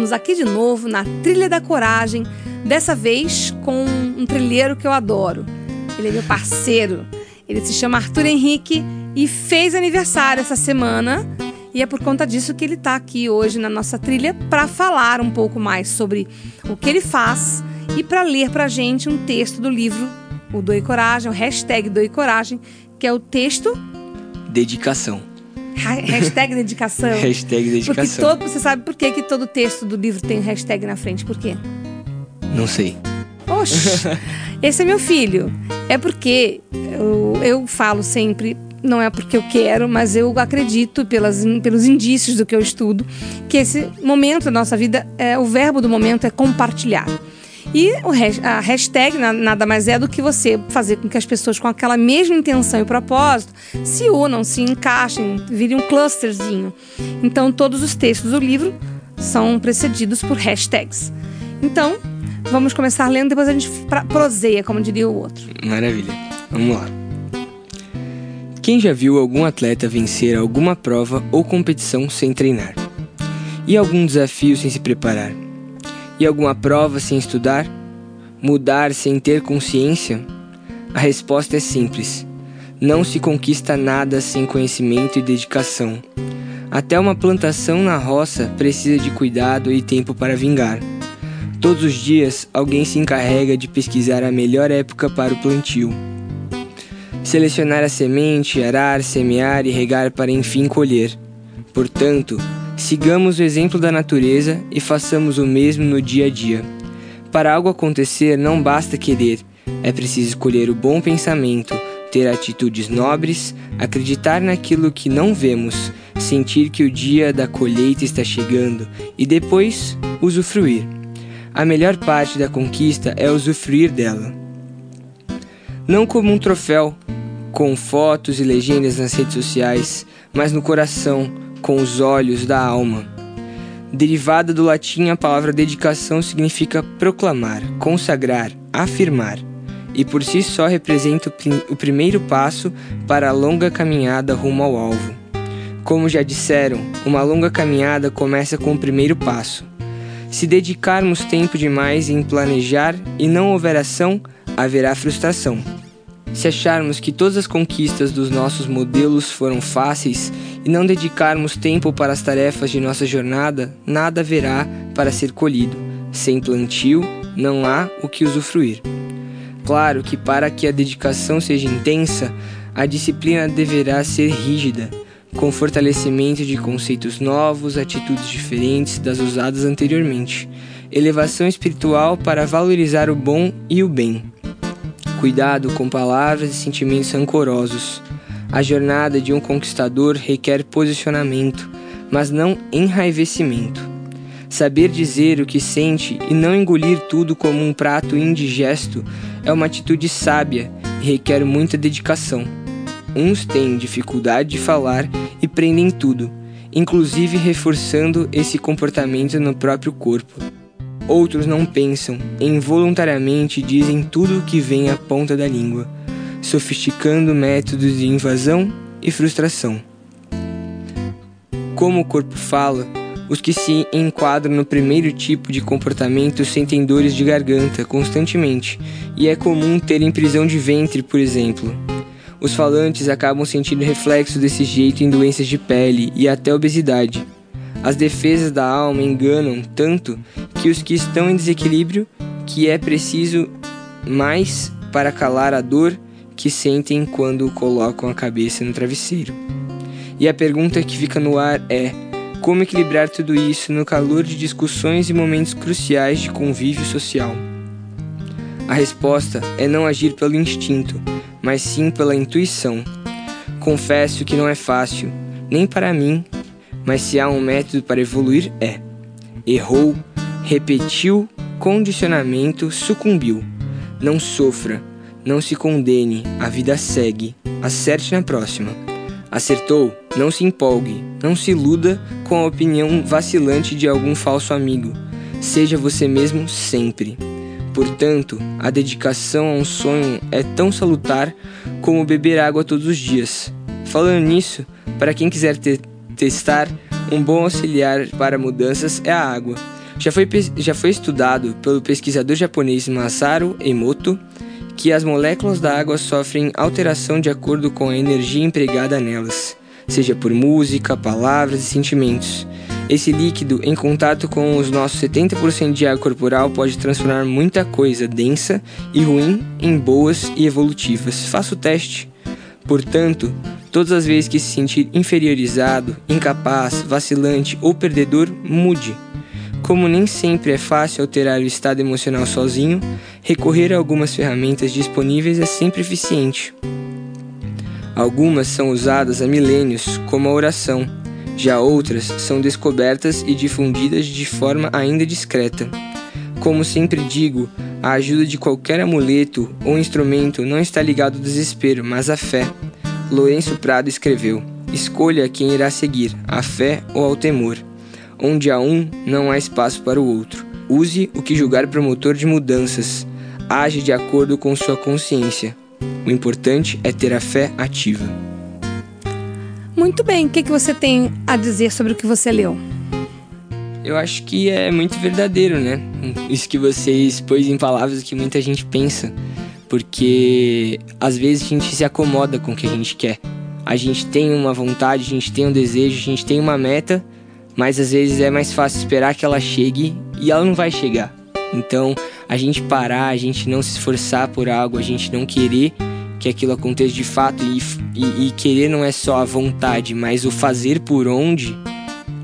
Estamos aqui de novo na Trilha da Coragem, dessa vez com um trilheiro que eu adoro. Ele é meu parceiro. Ele se chama Arthur Henrique e fez aniversário essa semana. E é por conta disso que ele está aqui hoje na nossa trilha para falar um pouco mais sobre o que ele faz e para ler para gente um texto do livro O Doe Coragem, o hashtag Doe Coragem, que é o texto. Dedicação. Hashtag dedicação. hashtag dedicação. Porque todo, você sabe por que, que todo texto do livro tem hashtag na frente? Por quê? Não sei. Oxe, esse é meu filho. É porque eu, eu falo sempre não é porque eu quero, mas eu acredito pelas, pelos indícios do que eu estudo, que esse momento da nossa vida, é, o verbo do momento é compartilhar. E a hashtag nada mais é do que você fazer com que as pessoas com aquela mesma intenção e propósito se unam, se encaixem, virem um clusterzinho. Então, todos os textos do livro são precedidos por hashtags. Então, vamos começar lendo, depois a gente proseia, como diria o outro. Maravilha. Vamos lá. Quem já viu algum atleta vencer alguma prova ou competição sem treinar? E algum desafio sem se preparar? E alguma prova sem estudar? Mudar sem ter consciência? A resposta é simples. Não se conquista nada sem conhecimento e dedicação. Até uma plantação na roça precisa de cuidado e tempo para vingar. Todos os dias, alguém se encarrega de pesquisar a melhor época para o plantio selecionar a semente, arar, semear e regar para enfim colher. Portanto, sigamos o exemplo da natureza e façamos o mesmo no dia a dia. Para algo acontecer, não basta querer, é preciso escolher o bom pensamento, ter atitudes nobres, acreditar naquilo que não vemos, sentir que o dia da colheita está chegando e depois usufruir. A melhor parte da conquista é usufruir dela. Não como um troféu, com fotos e legendas nas redes sociais, mas no coração, com os olhos da alma. Derivada do latim, a palavra dedicação significa proclamar, consagrar, afirmar, e por si só representa o primeiro passo para a longa caminhada rumo ao alvo. Como já disseram, uma longa caminhada começa com o primeiro passo. Se dedicarmos tempo demais em planejar e não houver ação, haverá frustração. Se acharmos que todas as conquistas dos nossos modelos foram fáceis e não dedicarmos tempo para as tarefas de nossa jornada, nada haverá para ser colhido. Sem plantio, não há o que usufruir. Claro que para que a dedicação seja intensa, a disciplina deverá ser rígida, com fortalecimento de conceitos novos, atitudes diferentes das usadas anteriormente, elevação espiritual para valorizar o bom e o bem Cuidado com palavras e sentimentos rancorosos. A jornada de um conquistador requer posicionamento, mas não enraivecimento. Saber dizer o que sente e não engolir tudo como um prato indigesto é uma atitude sábia e requer muita dedicação. Uns têm dificuldade de falar e prendem tudo, inclusive reforçando esse comportamento no próprio corpo. Outros não pensam, involuntariamente dizem tudo o que vem à ponta da língua, sofisticando métodos de invasão e frustração. Como o corpo fala, os que se enquadram no primeiro tipo de comportamento sentem dores de garganta constantemente, e é comum terem prisão de ventre, por exemplo. Os falantes acabam sentindo reflexo desse jeito em doenças de pele e até obesidade. As defesas da alma enganam tanto que os que estão em desequilíbrio que é preciso mais para calar a dor que sentem quando colocam a cabeça no travesseiro. E a pergunta que fica no ar é: como equilibrar tudo isso no calor de discussões e momentos cruciais de convívio social? A resposta é não agir pelo instinto, mas sim pela intuição. Confesso que não é fácil, nem para mim, mas se há um método para evoluir, é. Errou, repetiu, condicionamento, sucumbiu. Não sofra, não se condene, a vida segue. Acerte na próxima. Acertou? Não se empolgue, não se iluda com a opinião vacilante de algum falso amigo. Seja você mesmo sempre. Portanto, a dedicação a um sonho é tão salutar como beber água todos os dias. Falando nisso, para quem quiser te testar, um bom auxiliar para mudanças é a água. Já foi, já foi estudado pelo pesquisador japonês Masaru Emoto que as moléculas da água sofrem alteração de acordo com a energia empregada nelas, seja por música, palavras e sentimentos. Esse líquido, em contato com os nossos 70% de água corporal, pode transformar muita coisa densa e ruim em boas e evolutivas. Faça o teste. Portanto, todas as vezes que se sentir inferiorizado, incapaz, vacilante ou perdedor, mude. Como nem sempre é fácil alterar o estado emocional sozinho, recorrer a algumas ferramentas disponíveis é sempre eficiente. Algumas são usadas há milênios, como a oração, já outras são descobertas e difundidas de forma ainda discreta. Como sempre digo, a ajuda de qualquer amuleto ou instrumento não está ligado ao desespero, mas à fé. Lourenço Prado escreveu: Escolha quem irá seguir, a fé ou ao temor. Onde há um, não há espaço para o outro. Use o que julgar promotor de mudanças. Age de acordo com sua consciência. O importante é ter a fé ativa. Muito bem, o que, que você tem a dizer sobre o que você leu? Eu acho que é muito verdadeiro, né? Isso que você expôs em palavras que muita gente pensa. Porque às vezes a gente se acomoda com o que a gente quer. A gente tem uma vontade, a gente tem um desejo, a gente tem uma meta, mas às vezes é mais fácil esperar que ela chegue e ela não vai chegar. Então, a gente parar, a gente não se esforçar por algo, a gente não querer que aquilo aconteça de fato e, e, e querer não é só a vontade, mas o fazer por onde,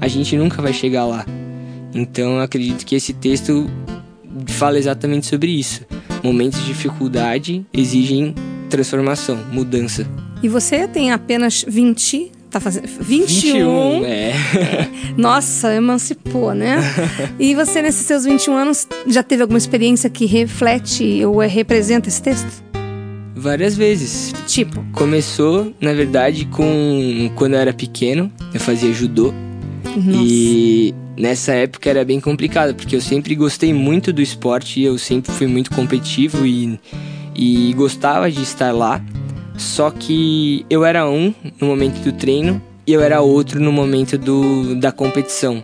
a gente nunca vai chegar lá. Então, eu acredito que esse texto fala exatamente sobre isso. Momentos de dificuldade exigem transformação, mudança. E você tem apenas 20 tá fazendo 21. 21 é. Nossa, emancipou, né? e você nesses seus 21 anos já teve alguma experiência que reflete ou é, representa esse texto? Várias vezes. Tipo, Começou, na verdade, com quando eu era pequeno, eu fazia judô. nossa. E nessa época era bem complicado, porque eu sempre gostei muito do esporte, eu sempre fui muito competitivo e, e gostava de estar lá. Só que eu era um no momento do treino e eu era outro no momento do, da competição.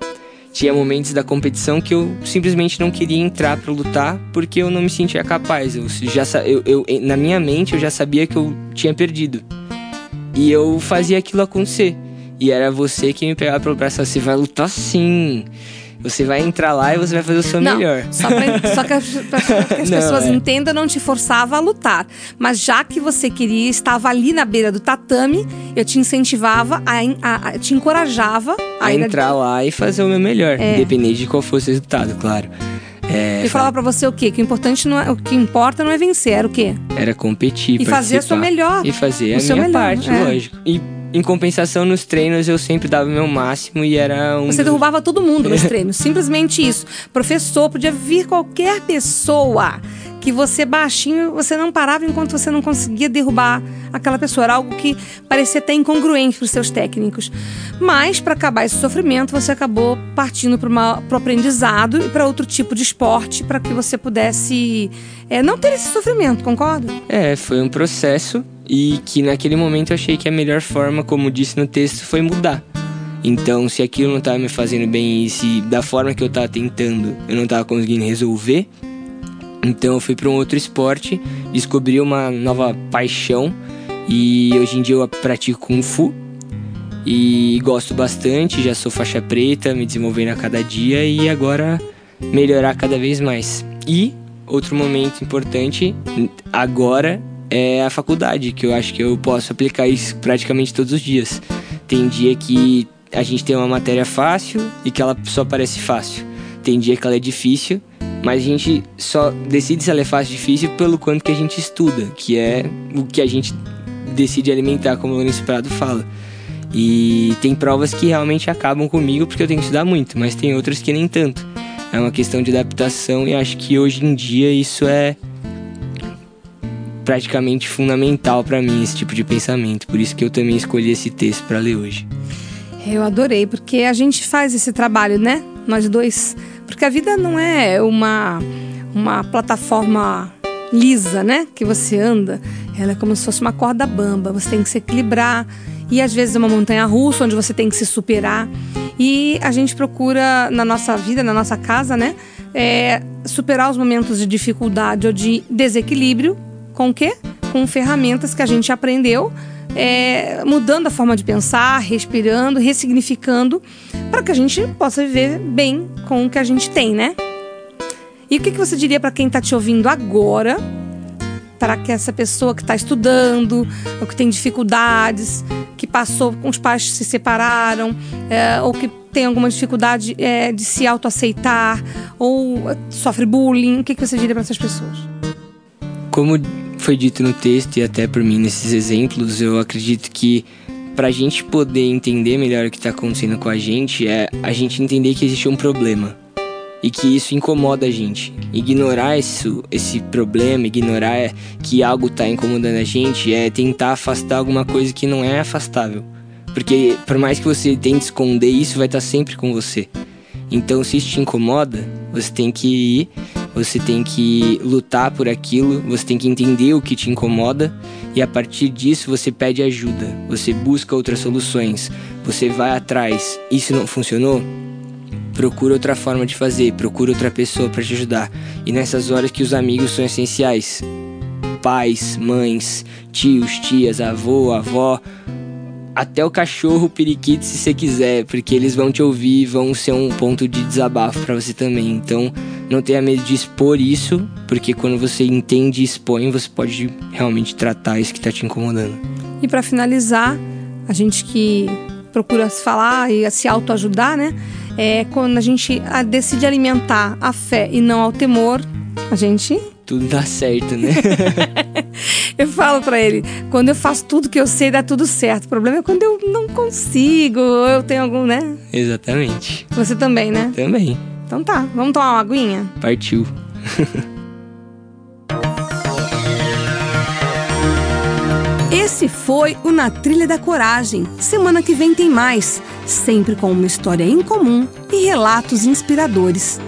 Tinha momentos da competição que eu simplesmente não queria entrar para lutar porque eu não me sentia capaz. Eu já eu, eu, na minha mente eu já sabia que eu tinha perdido. E eu fazia aquilo acontecer. E era você que me pegava pelo braço você vai lutar sim. Você vai entrar lá e você vai fazer o seu não, melhor. Só, pra, só que, as- pra que as Não, pessoas é. entendam, não te forçava a lutar. Mas já que você queria, estava ali na beira do tatame, eu te incentivava, a, a- a- te encorajava a, a entrar lá e fazer o meu melhor, É. independente de qual fosse o resultado, claro. É, E falava pra você o quê? Que o importante não é, o que importa não é vencer, era o quê? era competir, E fazer a sua participar. melhor. E fazer o a seu minha melhor, parte, é. lógico. E em compensação nos treinos eu sempre dava o meu máximo e era um Você derrubava todo mundo nos treinos, simplesmente isso. Professor, podia vir qualquer pessoa que você baixinho, você não parava enquanto você não conseguia derrubar aquela pessoa. Era algo que parecia até incongruente para os seus técnicos. Mas, para acabar esse sofrimento, você acabou partindo para o aprendizado e para outro tipo de esporte para que você pudesse é, não ter esse sofrimento, concorda? É, foi um processo e que naquele momento eu achei que a melhor forma, como disse no texto, foi mudar. Então, se aquilo não estava me fazendo bem e se da forma que eu estava tentando eu não estava conseguindo resolver, então eu fui para um outro esporte, descobri uma nova paixão e hoje em dia eu pratico Kung Fu e gosto bastante, já sou faixa preta, me desenvolvendo a cada dia e agora melhorar cada vez mais. E outro momento importante agora é a faculdade, que eu acho que eu posso aplicar isso praticamente todos os dias. Tem dia que a gente tem uma matéria fácil e que ela só parece fácil. Tem dia que ela é difícil, mas a gente só decide se ela é fácil ou difícil pelo quanto que a gente estuda, que é o que a gente decide alimentar, como o Lourenço Prado fala. E tem provas que realmente acabam comigo porque eu tenho que estudar muito, mas tem outras que nem tanto. É uma questão de adaptação e acho que hoje em dia isso é praticamente fundamental para mim esse tipo de pensamento. Por isso que eu também escolhi esse texto para ler hoje. Eu adorei, porque a gente faz esse trabalho, né? Nós dois. Porque a vida não é uma, uma plataforma lisa, né? Que você anda. Ela é como se fosse uma corda bamba. Você tem que se equilibrar. E às vezes é uma montanha russa onde você tem que se superar. E a gente procura na nossa vida, na nossa casa, né? É, superar os momentos de dificuldade ou de desequilíbrio com o quê? Com ferramentas que a gente aprendeu, é, mudando a forma de pensar, respirando, ressignificando, para que a gente possa viver bem com o que a gente tem, né? E o que, que você diria para quem está te ouvindo agora, para que essa pessoa que está estudando, ou que tem dificuldades, que passou com os pais se separaram, é, ou que tem alguma dificuldade é, de se autoaceitar, ou sofre bullying, o que, que você diria para essas pessoas? Como foi dito no texto e até por mim nesses exemplos, eu acredito que para a gente poder entender melhor o que está acontecendo com a gente é a gente entender que existe um problema e que isso incomoda a gente. Ignorar isso, esse problema, ignorar que algo está incomodando a gente é tentar afastar alguma coisa que não é afastável. Porque por mais que você tente esconder isso, vai estar tá sempre com você. Então, se isso te incomoda, você tem que ir você tem que lutar por aquilo, você tem que entender o que te incomoda e a partir disso você pede ajuda, você busca outras soluções, você vai atrás. E se não funcionou, procura outra forma de fazer, procura outra pessoa para te ajudar. E nessas horas que os amigos são essenciais. Pais, mães, tios, tias, avô, avó, até o cachorro, o periquito, se você quiser, porque eles vão te ouvir, vão ser um ponto de desabafo para você também. Então, não tenha medo de expor isso, porque quando você entende e expõe, você pode realmente tratar isso que está te incomodando. E para finalizar, a gente que procura se falar e se autoajudar, né? É quando a gente decide alimentar a fé e não ao temor, a gente tudo dá certo, né? eu falo para ele, quando eu faço tudo que eu sei, dá tudo certo. O problema é quando eu não consigo, ou eu tenho algum, né? Exatamente. Você também, né? Também. Então tá, vamos tomar uma aguinha? Partiu. Esse foi o Na Trilha da Coragem. Semana que vem tem mais, sempre com uma história incomum e relatos inspiradores.